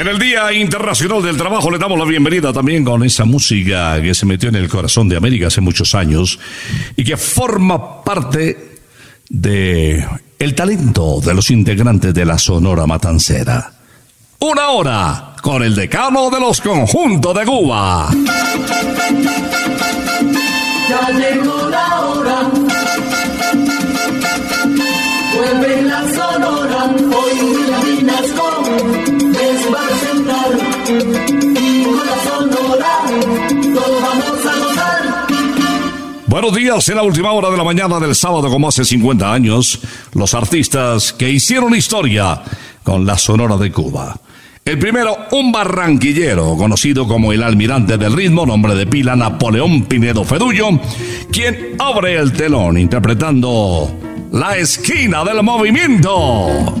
En el Día Internacional del Trabajo le damos la bienvenida también con esa música que se metió en el corazón de América hace muchos años y que forma parte de el talento de los integrantes de la Sonora Matancera. Una hora con el decano de los conjuntos de Cuba. Ya llegó la hora. Vuelve la sonora. Hoy William Vinasco Buenos días, en la última hora de la mañana del sábado, como hace 50 años, los artistas que hicieron historia con la Sonora de Cuba. El primero, un barranquillero, conocido como el almirante del ritmo, nombre de pila Napoleón Pinedo Fedullo, quien abre el telón interpretando La esquina del movimiento.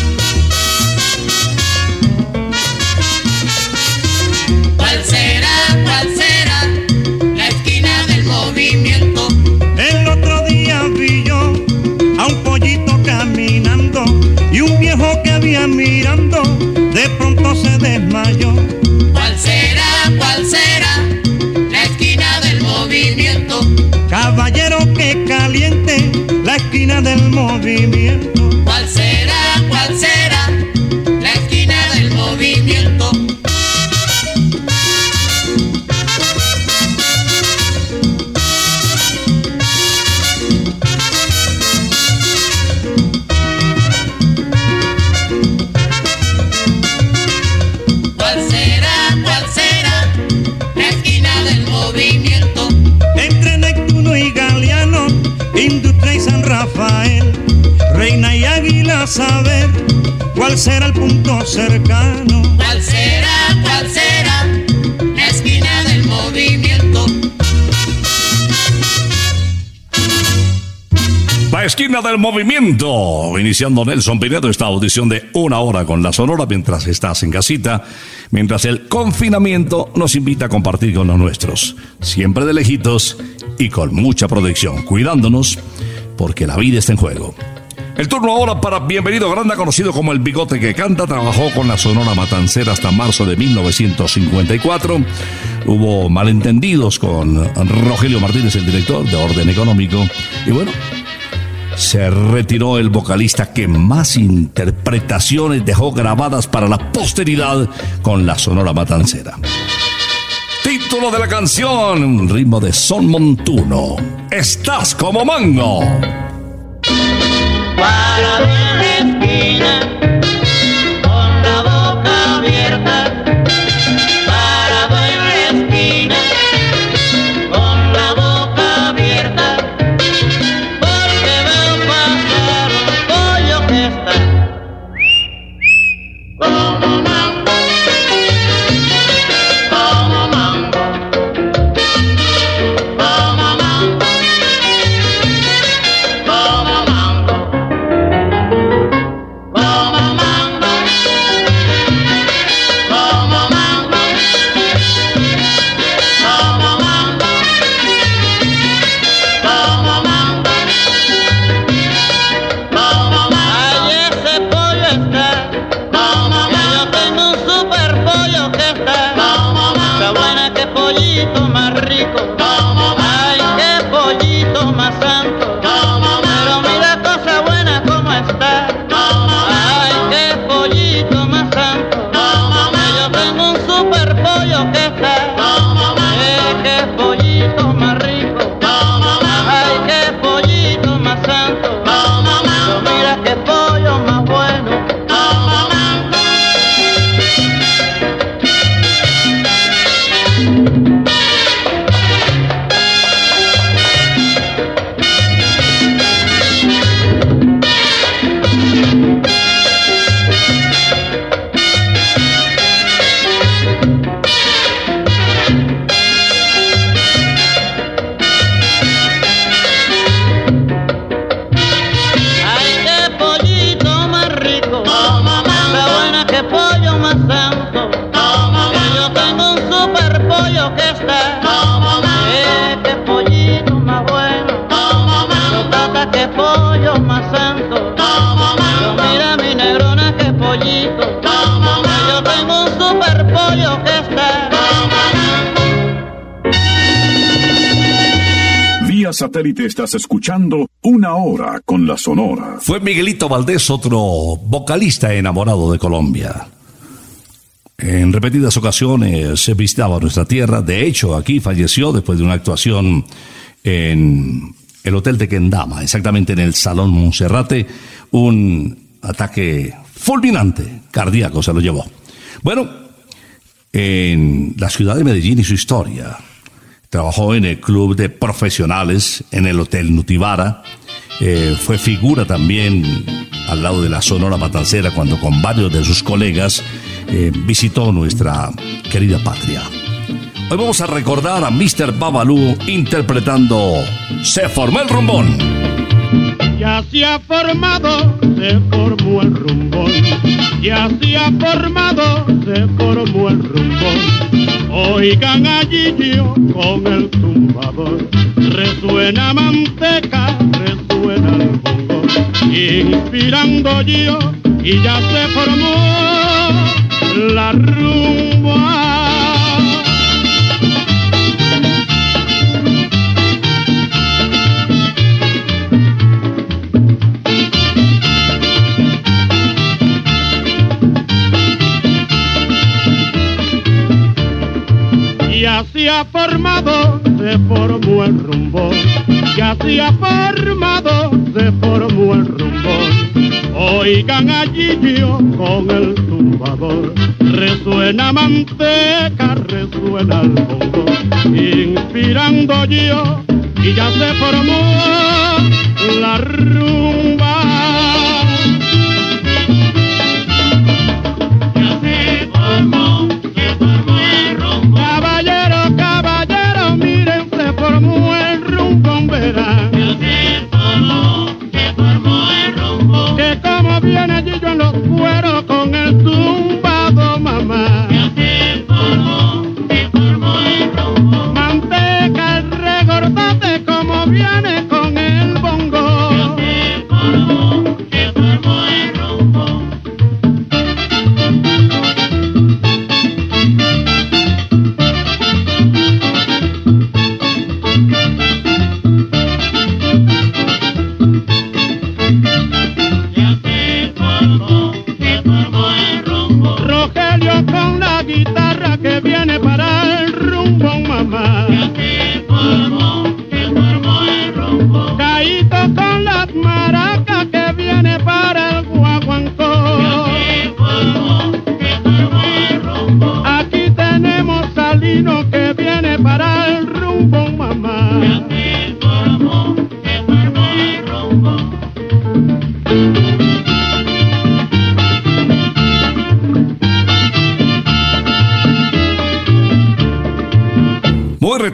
Del movimiento. Saber cuál será el punto cercano. ¿Cuál será, cuál será la esquina del movimiento? La esquina del movimiento. Iniciando Nelson Pinedo esta audición de una hora con la Sonora mientras estás en casita, mientras el confinamiento nos invita a compartir con los nuestros. Siempre de lejitos y con mucha protección, cuidándonos porque la vida está en juego. El turno ahora para Bienvenido Granda, conocido como el Bigote que Canta, trabajó con la Sonora Matancera hasta marzo de 1954. Hubo malentendidos con Rogelio Martínez, el director de Orden Económico. Y bueno, se retiró el vocalista que más interpretaciones dejó grabadas para la posteridad con la Sonora Matancera. Título de la canción, ritmo de Son Montuno. Estás como mango. Parado en la esquina, satélite estás escuchando una hora con la Sonora. Fue Miguelito Valdés, otro vocalista enamorado de Colombia. En repetidas ocasiones se visitaba nuestra tierra. De hecho, aquí falleció después de una actuación en el Hotel de Kendama, exactamente en el Salón Monserrate. Un ataque fulminante, cardíaco, se lo llevó. Bueno, en la ciudad de Medellín y su historia. Trabajó en el club de profesionales en el Hotel Nutibara, eh, fue figura también al lado de la Sonora Matancera cuando con varios de sus colegas eh, visitó nuestra querida patria. Hoy vamos a recordar a Mr. Babalú interpretando Se formó el rumbón. Ya se ha formado, se formó el rumbón. Ya se ha formado, se formó el rumbón. Oigan allí yo con el tumbador. Resuena manteca, resuena el bongo. Inspirando yo y ya se formó la rumba. Se ha formado, se formó el rumbo. Ya se ha formado, se formó el rumbo. Oigan allí yo con el tumbador. Resuena manteca, resuena el bongo. Inspirando yo y ya se formó la rumba. Los cueros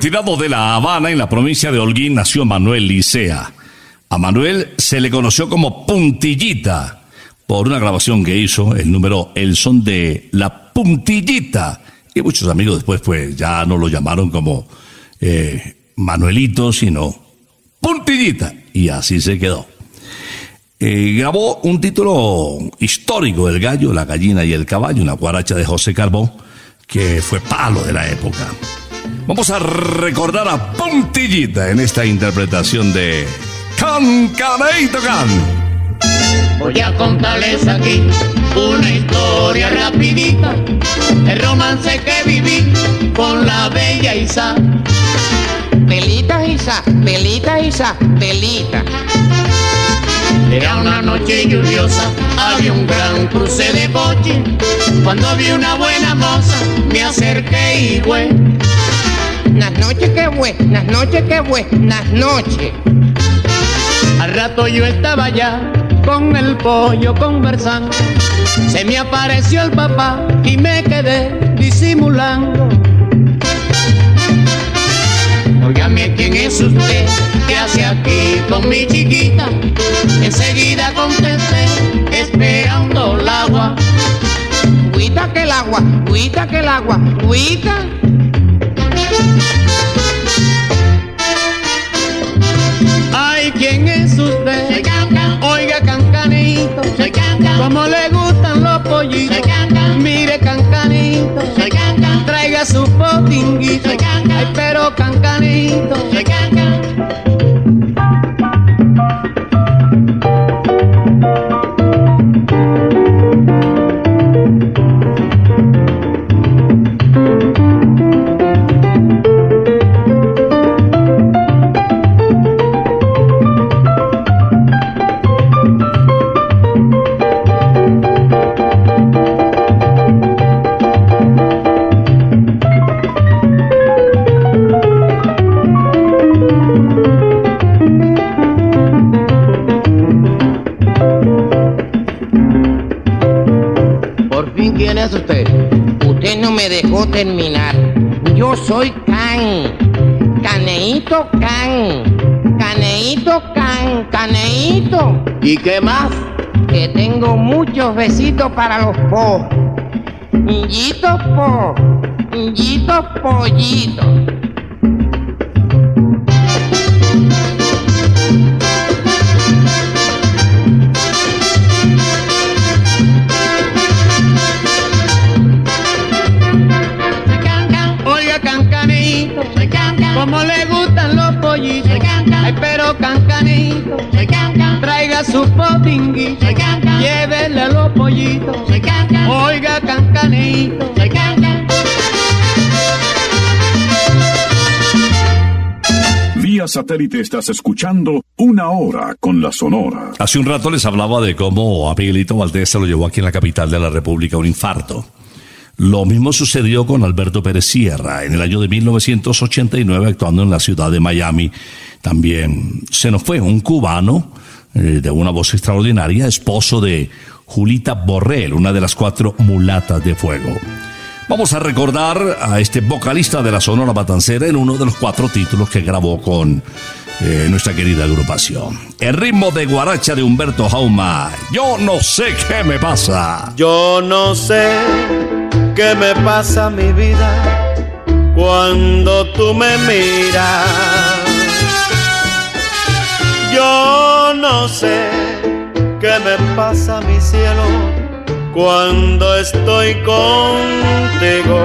retirado de La Habana, en la provincia de Holguín, nació Manuel Licea. A Manuel se le conoció como Puntillita por una grabación que hizo, el número El Son de la Puntillita. Y muchos amigos después pues ya no lo llamaron como eh, Manuelito, sino Puntillita. Y así se quedó. Eh, grabó un título histórico, El gallo, la gallina y el caballo, una guaracha de José Carbón, que fue palo de la época. Vamos a recordar a Puntillita en esta interpretación de Can Caneito Can. Voy a contarles aquí una historia rapidita, el romance que viví con la bella Isa. Pelita, Isa, pelita, Isa, pelita. Era una noche lluviosa, había un gran cruce de coche. Cuando vi una buena moza, me acerqué y fue. Las noches que buenas noches que buenas noches. Al rato yo estaba allá con el pollo conversando. Se me apareció el papá y me quedé disimulando. Óigame, ¿quién es usted? ¿Qué hace aquí con mi chiquita? Enseguida contesté, esperando el agua. Cuita que el agua, cuita que el agua, cuita. ¿Cómo le gustan los pollitos? Mire, cancanito, traiga su potinguito. Ay, pero cancanito, Véase usted. Usted no me dejó terminar. Yo soy Can. Caneito Can. Caneito Can. Caneito. ¿Y qué más? Que tengo muchos besitos para los po. Yito po. Yito pollito. Su potinguito, llévele los pollitos. Oiga, cancanito, soy can can. Vía satélite estás escuchando Una Hora con la Sonora. Hace un rato les hablaba de cómo a Miguelito Valdés se lo llevó aquí en la capital de la República un infarto. Lo mismo sucedió con Alberto Pérez Sierra en el año de 1989 actuando en la ciudad de Miami. También se nos fue un cubano eh, de una voz extraordinaria, esposo de Julita Borrell, una de las cuatro mulatas de fuego. Vamos a recordar a este vocalista de la Sonora Matancera en uno de los cuatro títulos que grabó con eh, nuestra querida agrupación. El ritmo de guaracha de Humberto Jauma. Yo no sé qué me pasa. Yo no sé qué me pasa mi vida cuando tú me miras. No sé qué me pasa mi cielo cuando estoy contigo.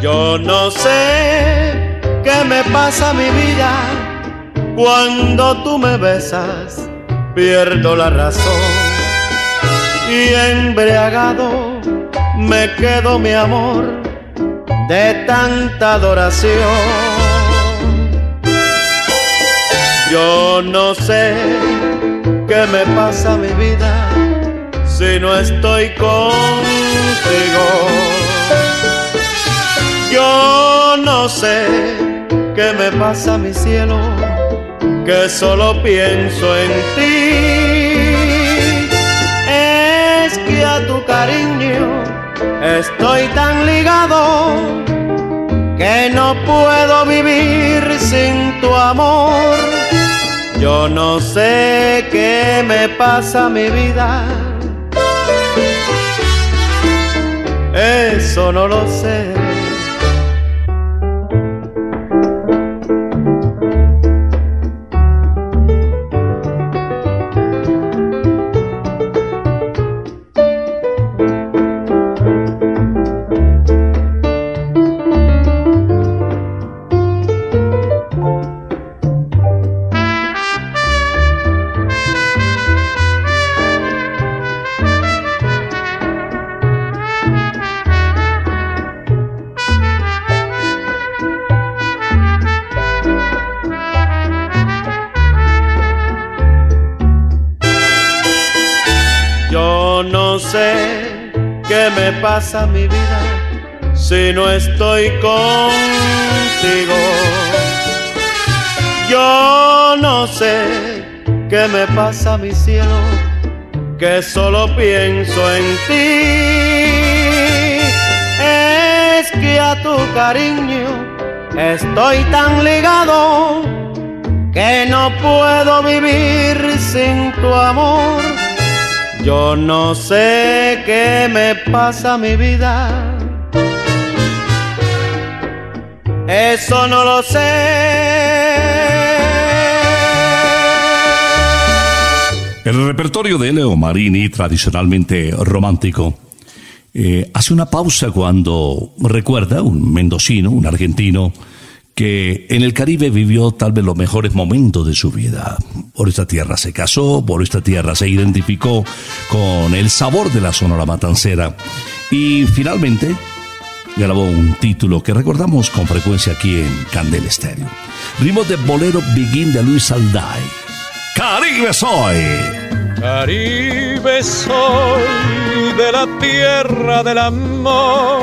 Yo no sé qué me pasa mi vida cuando tú me besas, pierdo la razón y embriagado me quedo mi amor de tanta adoración. Yo no sé qué me pasa mi vida si no estoy contigo. Yo no sé qué me pasa mi cielo que solo pienso en ti. Es que a tu cariño estoy tan ligado que no puedo vivir sin tu amor. Yo no sé qué me pasa mi vida. Eso no lo sé. Sé qué me pasa mi vida si no estoy contigo. Yo no sé qué me pasa mi cielo que solo pienso en ti. Es que a tu cariño estoy tan ligado que no puedo vivir sin tu amor. Yo no sé qué me pasa mi vida. Eso no lo sé. El repertorio de Leo Marini, tradicionalmente romántico, eh, hace una pausa cuando recuerda un mendocino, un argentino, que en el Caribe vivió tal vez los mejores momentos de su vida. Por esta tierra se casó, por esta tierra se identificó con el sabor de la Sonora Matancera y finalmente grabó un título que recordamos con frecuencia aquí en Candel Estéreo. Ritmo de Bolero Begin de Luis Alday. Caribe soy. Caribe soy de la tierra del amor,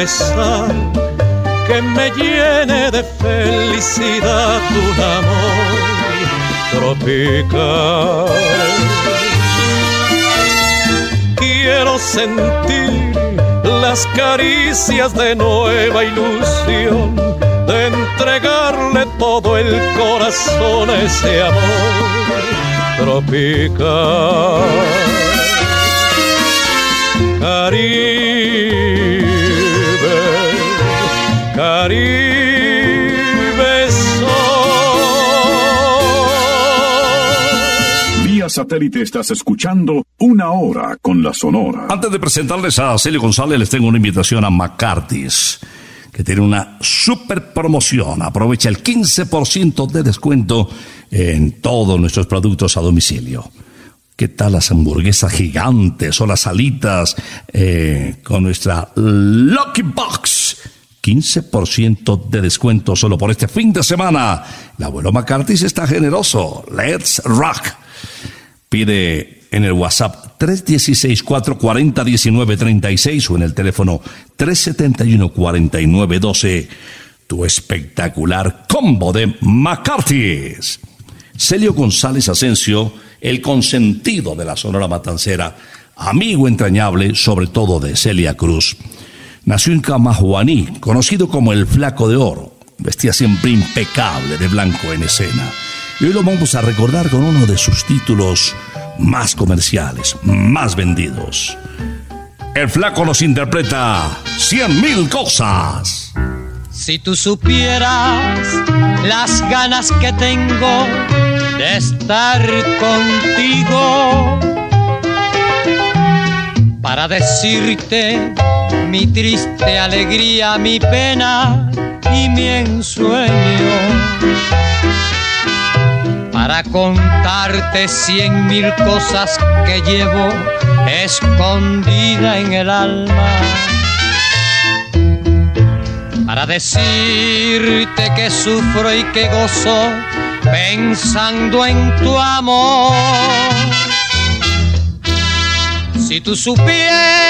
Que me llene de felicidad un amor tropical. Quiero sentir las caricias de nueva ilusión, de entregarle todo el corazón a ese amor tropical. Caribe Vía satélite estás escuchando una hora con la Sonora. Antes de presentarles a Celio González, les tengo una invitación a McCarthy's, que tiene una super promoción. Aprovecha el 15% de descuento en todos nuestros productos a domicilio. ¿Qué tal las hamburguesas gigantes o las alitas eh, con nuestra Lucky Box? 15% de descuento solo por este fin de semana. El abuelo McCarthy está generoso. Let's rock. Pide en el WhatsApp 316-440-1936 o en el teléfono 371-4912 tu espectacular combo de McCarthy's. Celio González Asensio, el consentido de la Sonora Matancera, amigo entrañable sobre todo de Celia Cruz Nació en Camajuaní, conocido como el Flaco de Oro. Vestía siempre impecable de blanco en escena. Y hoy lo vamos a recordar con uno de sus títulos más comerciales, más vendidos. El Flaco nos interpreta Cien Mil Cosas. Si tú supieras las ganas que tengo de estar contigo para decirte mi triste alegría, mi pena y mi ensueño. Para contarte cien mil cosas que llevo escondida en el alma. Para decirte que sufro y que gozo pensando en tu amor si tú supieras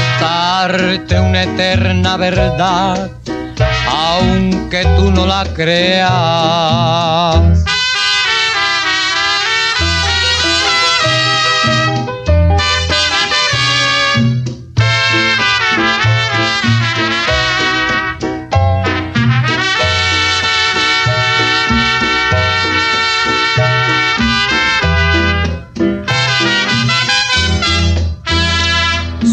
contarte una eterna verdad, aunque tú no la creas.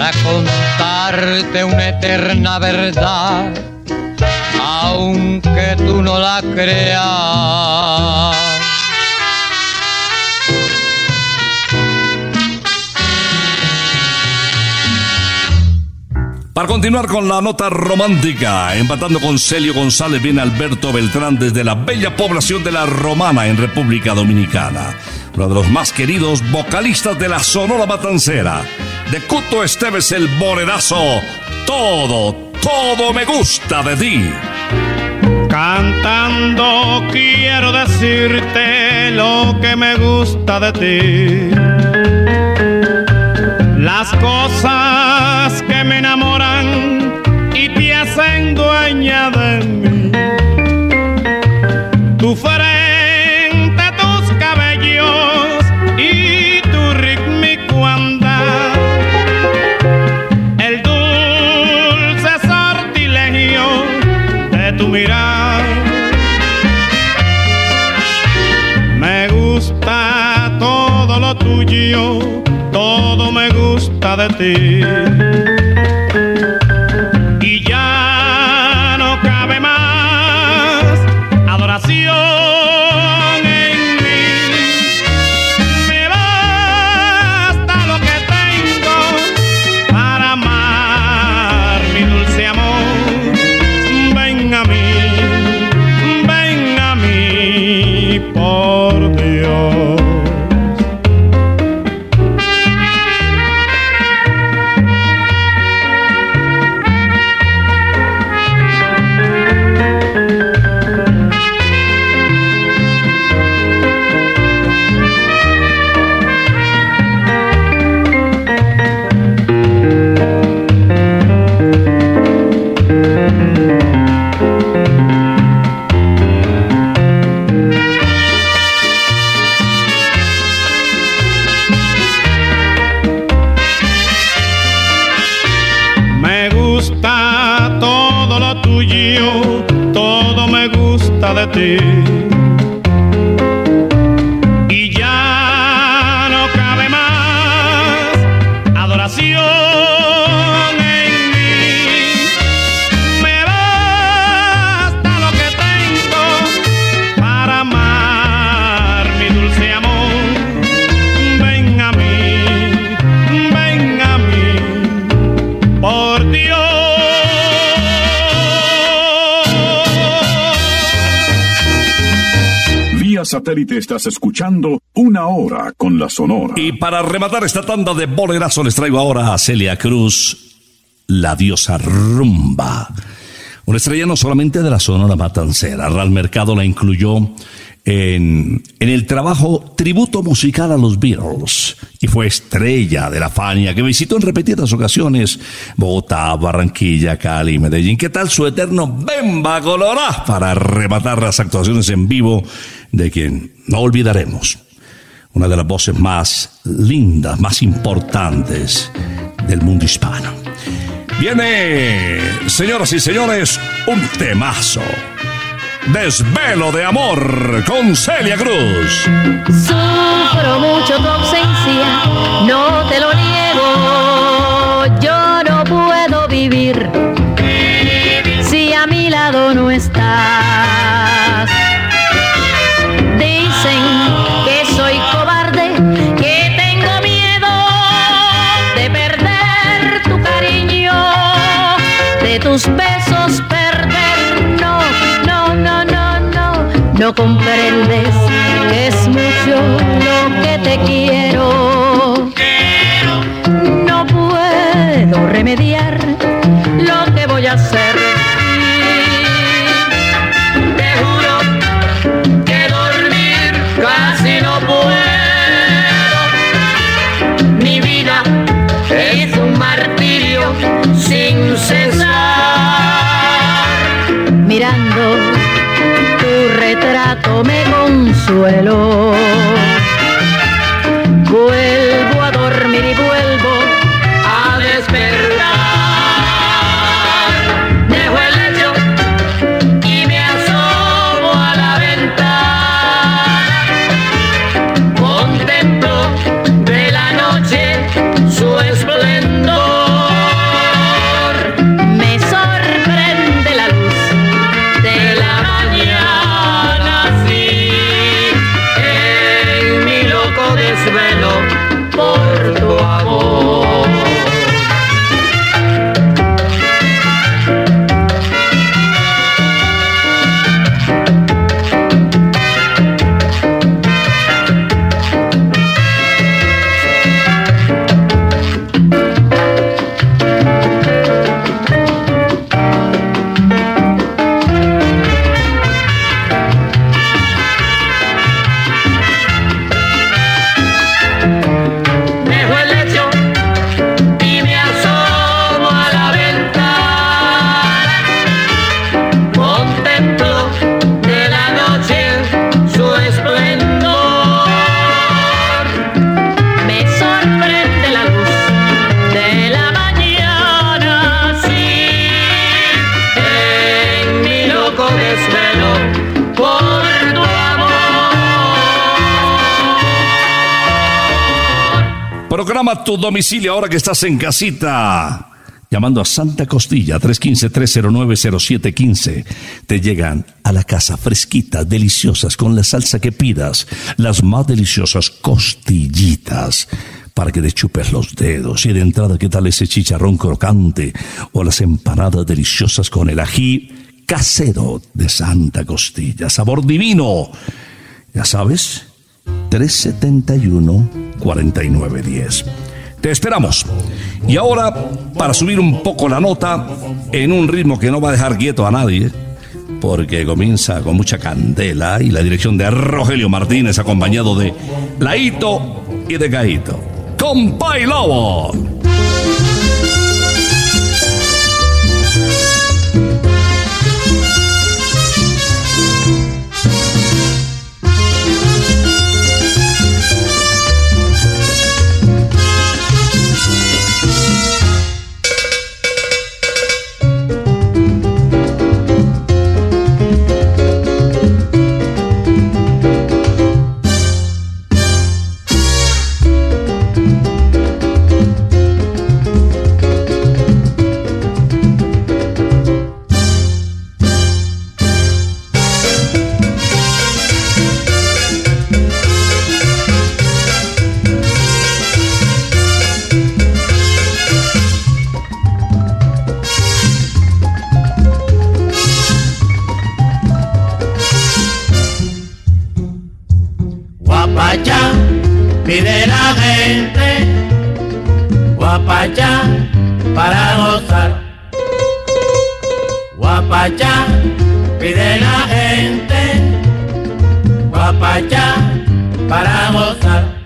Para contarte una eterna verdad, aunque tú no la creas. Para continuar con la nota romántica, empatando con Celio González viene Alberto Beltrán desde la bella población de La Romana en República Dominicana. Uno de los más queridos vocalistas de la Sonora Matancera. De Cuto Esteves el Boredazo. Todo, todo me gusta de ti. Cantando quiero decirte lo que me gusta de ti. Las cosas que me enamoran de mí. Tu frente, tus cabellos y tu rítmico andar. El dulce sortilegio de tu mirar. Me gusta todo lo tuyo, todo me gusta de ti. Estás escuchando Una Hora con la Sonora. Y para rematar esta tanda de bolerazo les traigo ahora a Celia Cruz, la diosa rumba. Una estrella no solamente de la Sonora Matancera, Real Mercado la incluyó en, en el trabajo tributo musical a los Beatles y fue estrella de la Fania que visitó en repetidas ocasiones Bogotá, Barranquilla, Cali, Medellín. ¿Qué tal su eterno Bemba Colorá para rematar las actuaciones en vivo de quien no olvidaremos? Una de las voces más lindas, más importantes del mundo hispano. Viene, señoras y señores, un temazo. Desvelo de amor con Celia Cruz. Sufro mucho tu ausencia, no te lo niego. No, comprendes que es mucho lo que te quiero. No puedo remediar tanto me consuelo. Vuelvo Tu domicilio ahora que estás en casita. Llamando a Santa Costilla 315-309-0715. Te llegan a la casa fresquitas, deliciosas, con la salsa que pidas. Las más deliciosas costillitas para que te chupes los dedos. Y de entrada, ¿qué tal ese chicharrón crocante? O las empanadas deliciosas con el ají casero de Santa Costilla. Sabor divino. Ya sabes, 371-4910. Te esperamos. Y ahora, para subir un poco la nota, en un ritmo que no va a dejar quieto a nadie, porque comienza con mucha candela y la dirección de Rogelio Martínez, acompañado de Laito y de Gaito. ¡Compay Lobo! Guapacha para gozar. Guapacha, pide la gente, guapacha para gozar.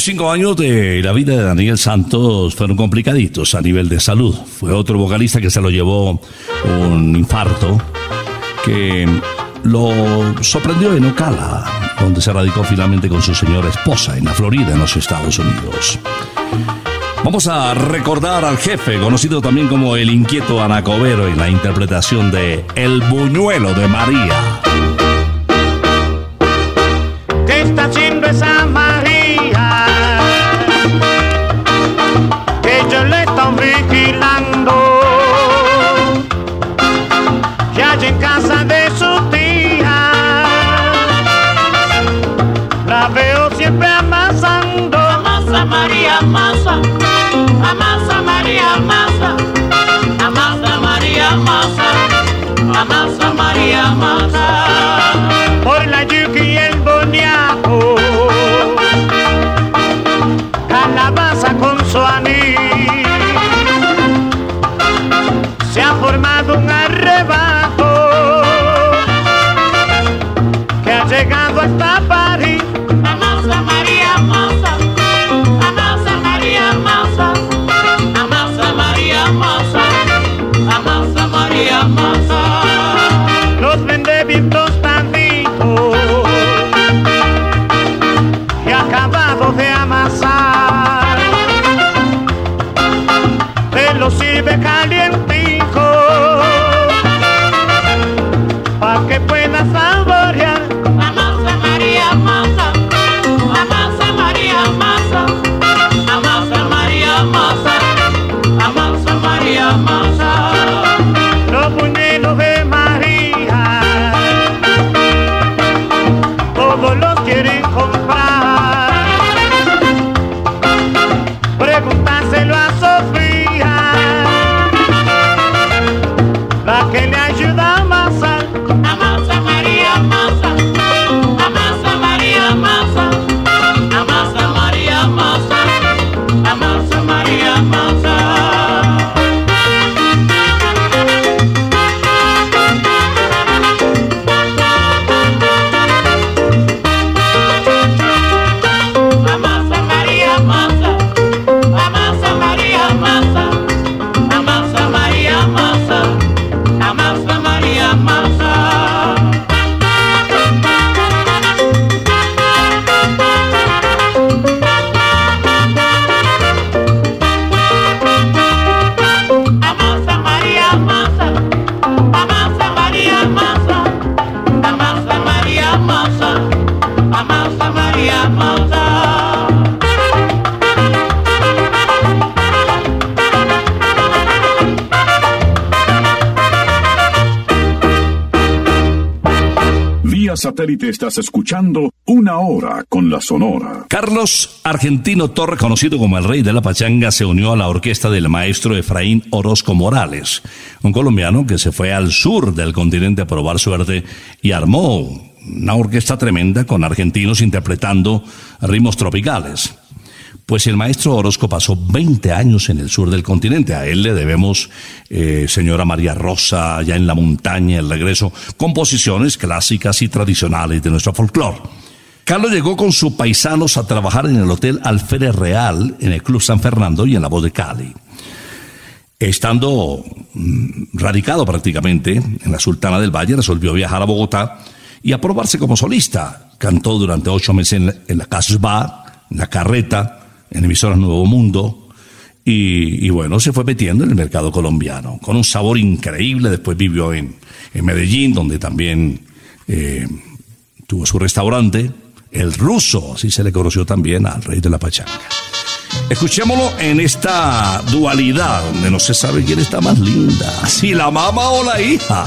Últimos cinco años de la vida de Daniel Santos fueron complicaditos a nivel de salud. Fue otro vocalista que se lo llevó un infarto que lo sorprendió en Ocala. donde se radicó finalmente con su señora esposa en la Florida, en los Estados Unidos. Vamos a recordar al jefe, conocido también como el inquieto Anacobero, en la interpretación de El Buñuelo de María. ¿Qué está haciendo esa satélite estás escuchando Una Hora con la Sonora. Carlos Argentino Torre, conocido como el rey de la pachanga, se unió a la orquesta del maestro Efraín Orozco Morales, un colombiano que se fue al sur del continente a probar suerte y armó una orquesta tremenda con argentinos interpretando ritmos tropicales. Pues el maestro Orozco pasó 20 años en el sur del continente. A él le debemos eh, Señora María Rosa, allá en la montaña, el regreso, composiciones clásicas y tradicionales de nuestro folclore. Carlos llegó con sus paisanos a trabajar en el Hotel Alférez Real, en el Club San Fernando y en la Voz de Cali. Estando mm, radicado prácticamente en la Sultana del Valle, resolvió viajar a Bogotá y aprobarse como solista. Cantó durante ocho meses en la, en la Casbah, en la Carreta, en emisoras Nuevo Mundo. Y, bueno, se fue metiendo en el mercado colombiano, con un sabor increíble. Después vivió en, en Medellín, donde también eh, tuvo su restaurante. El ruso, así se le conoció también al rey de la pachanga. Escuchémoslo en esta dualidad, donde no se sabe quién está más linda, si la mamá o la hija.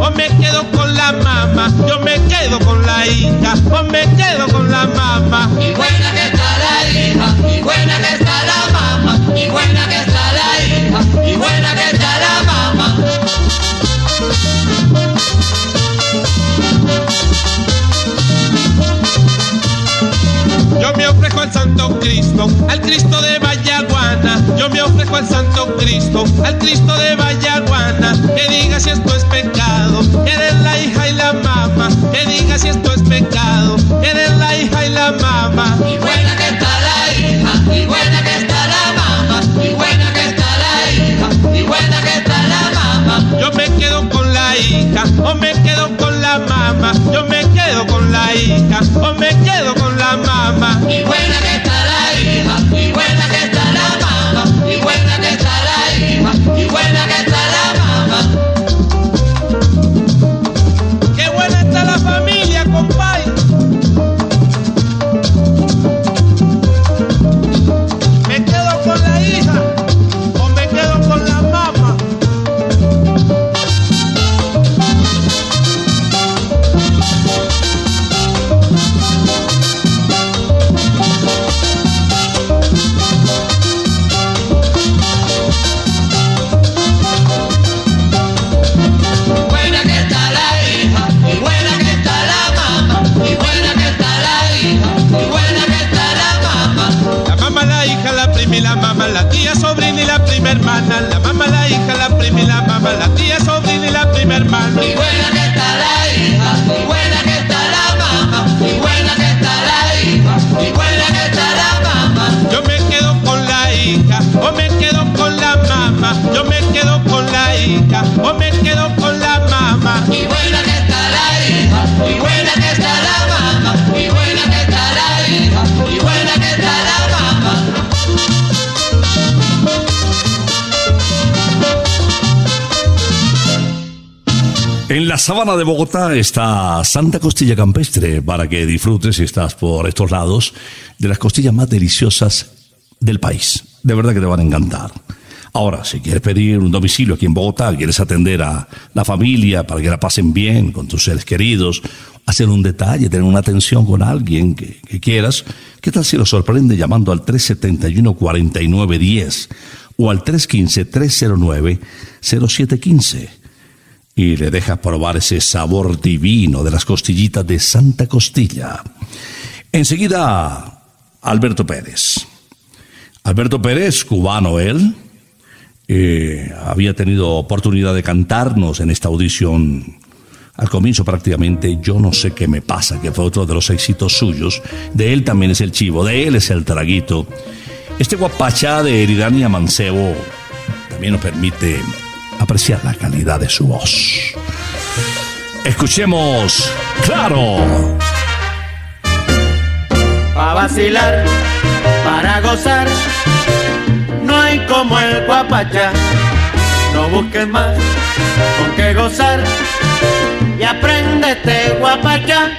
o me quedo con la mamá. Yo me quedo con la hija, o me quedo con la mamá. Y buena que está la hija, y buena que está la mamá. Y buena que está la hija, y buena que está Santo Cristo, al Cristo de Vallaguana. Yo Cristo, al Cristo de Vallaguana, que diga si esto es pecado, eres la hija y la mamá, que diga si esto es pecado, eres la hija y la mamá. Y buena que está la hija, y buena que está la mamá, y buena que está la hija, y buena que está la mamá. Yo me quedo con la hija, o me quedo con la mamá, yo me quedo con la hija, o me quedo con la mamá. Y buena que sabana de Bogotá está Santa Costilla Campestre para que disfrutes si estás por estos lados de las costillas más deliciosas del país. De verdad que te van a encantar. Ahora, si quieres pedir un domicilio aquí en Bogotá, quieres atender a la familia para que la pasen bien con tus seres queridos, hacer un detalle, tener una atención con alguien que, quieras, ¿qué tal si lo sorprende llamando al 371-4910 o al 315-309-0715? Y le dejas probar ese sabor divino de las costillitas de Santa Costilla. Enseguida, Alberto Pérez. Alberto Pérez, cubano él, eh, había tenido oportunidad de cantarnos en esta audición. Al comienzo prácticamente yo no sé qué me pasa, que fue otro de los éxitos suyos. De él también es el chivo, de él es el traguito. Este guapachá de Eridania Mancebo también nos permite apreciar la calidad de su voz. Escuchemos, claro. para vacilar, para gozar. No hay como el guapachá, no busques más con qué gozar y aprende este guapachá.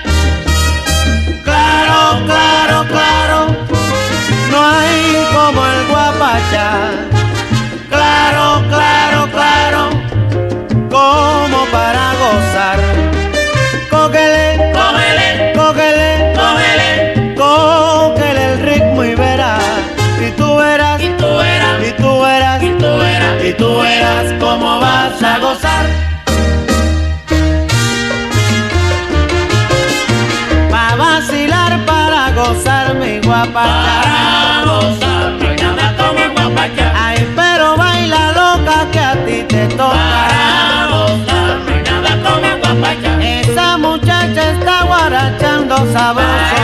Claro, claro, claro, no hay como el guapachá. Como para gozar. Cógele, Cógele, cógele, cógele, cógele el ritmo y verás, y tú verás, y tú verás, y tú verás, y tú verás, y tú verás cómo vas a gozar. Pa' vacilar, para gozar mi guapachá. para gozar, no hay nada como el guapachá. Ay, pero baila loca que a ti te toca. Sabroso.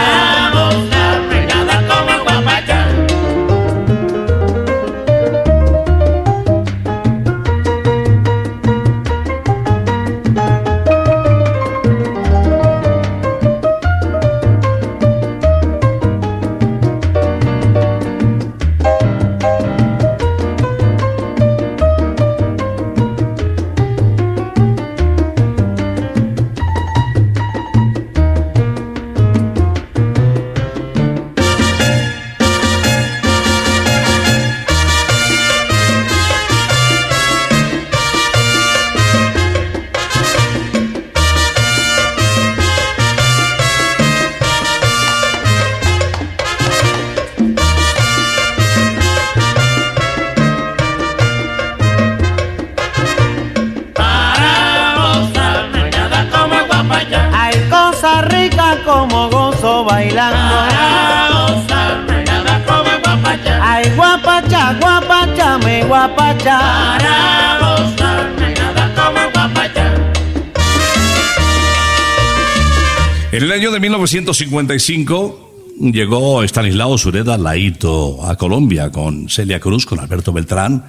1955 llegó Estanislao Sureda Laito a Colombia con Celia Cruz, con Alberto Beltrán.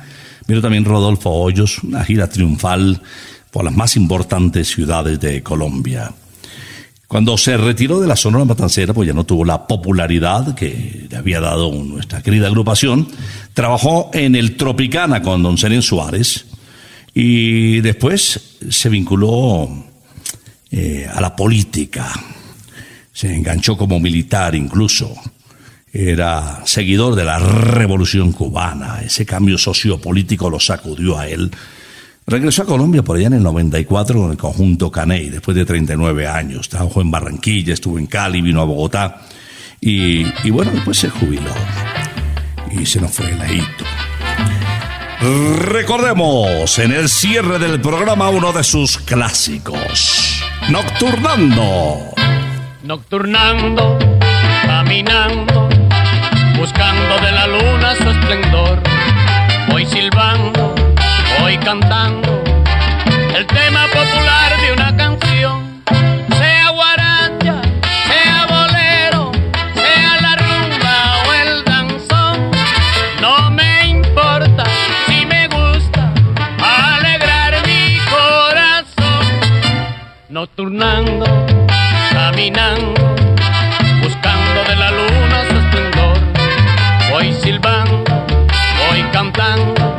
Vino también Rodolfo Hoyos, una gira triunfal por las más importantes ciudades de Colombia. Cuando se retiró de la Sonora Matancera, pues ya no tuvo la popularidad que le había dado nuestra querida agrupación. Trabajó en el Tropicana con Don Seren Suárez y después se vinculó eh, a la política. Se enganchó como militar incluso. Era seguidor de la revolución cubana. Ese cambio sociopolítico lo sacudió a él. Regresó a Colombia por allá en el 94 con el conjunto Caney, después de 39 años. Trabajó en Barranquilla, estuvo en Cali, vino a Bogotá. Y, y bueno, después se jubiló. Y se nos fue el hito. Recordemos en el cierre del programa uno de sus clásicos. Nocturnando. Nocturnando, caminando, buscando de la luna su esplendor. Voy silbando, voy cantando el tema popular de una canción. Sea guaracha, sea bolero, sea la rumba o el danzón. No me importa si me gusta alegrar mi corazón. Nocturnando, caminando, buscando de la luna su esplendor. Voy silbando, voy cantando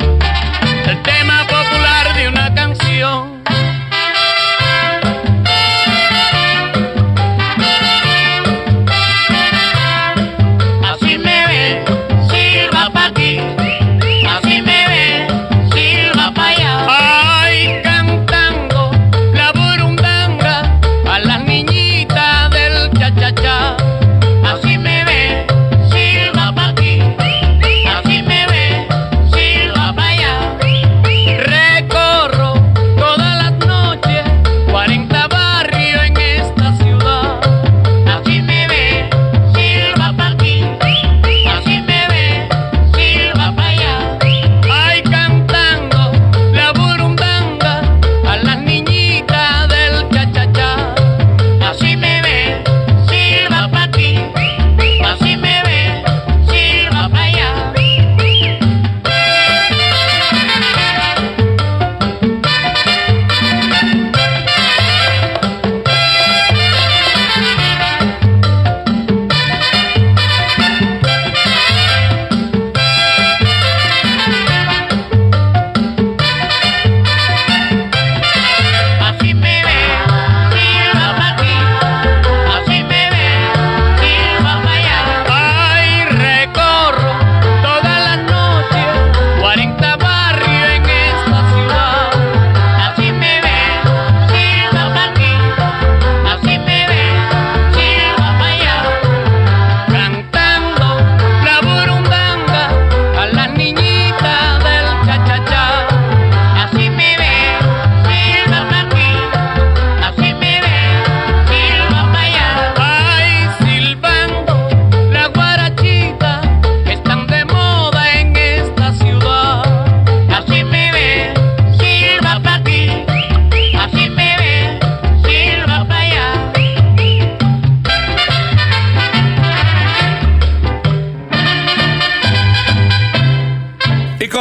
el tema popular de una canción.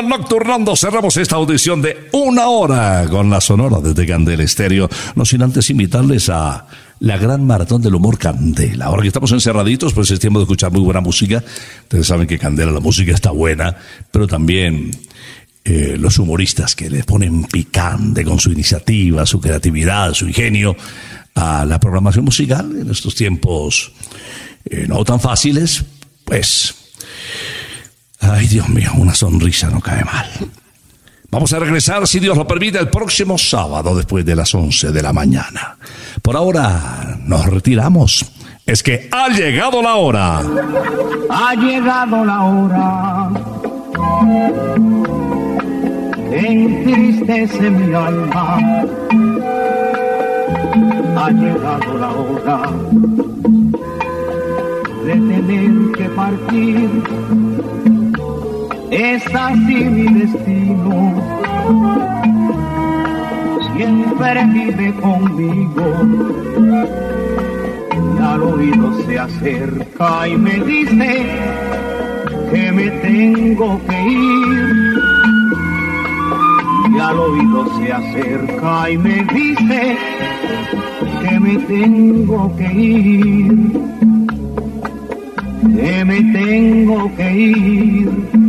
Nocturnando cerramos esta audición de una hora con la sonora desde Candela Estéreo. No sin antes invitarles a la gran maratón del humor Candela. Ahora que estamos encerraditos, pues es tiempo de escuchar muy buena música. Ustedes saben que Candela la música está buena, pero también eh, los humoristas que le ponen picante con su iniciativa, su creatividad, su ingenio a la programación musical en estos tiempos eh, no tan fáciles, pues Ay, Dios mío, una sonrisa no cae mal. Vamos a regresar, si Dios lo permite, el próximo sábado después de las 11 de la mañana. Por ahora nos retiramos. Es que ha llegado la hora. Ha llegado la hora. Entristece mi alma. Ha llegado la hora de tener que partir. Es así mi destino. Siempre vive conmigo. Y al oído se acerca y me dice que me tengo que ir. Y al oído se acerca y me dice que me tengo que ir. Que me tengo que ir.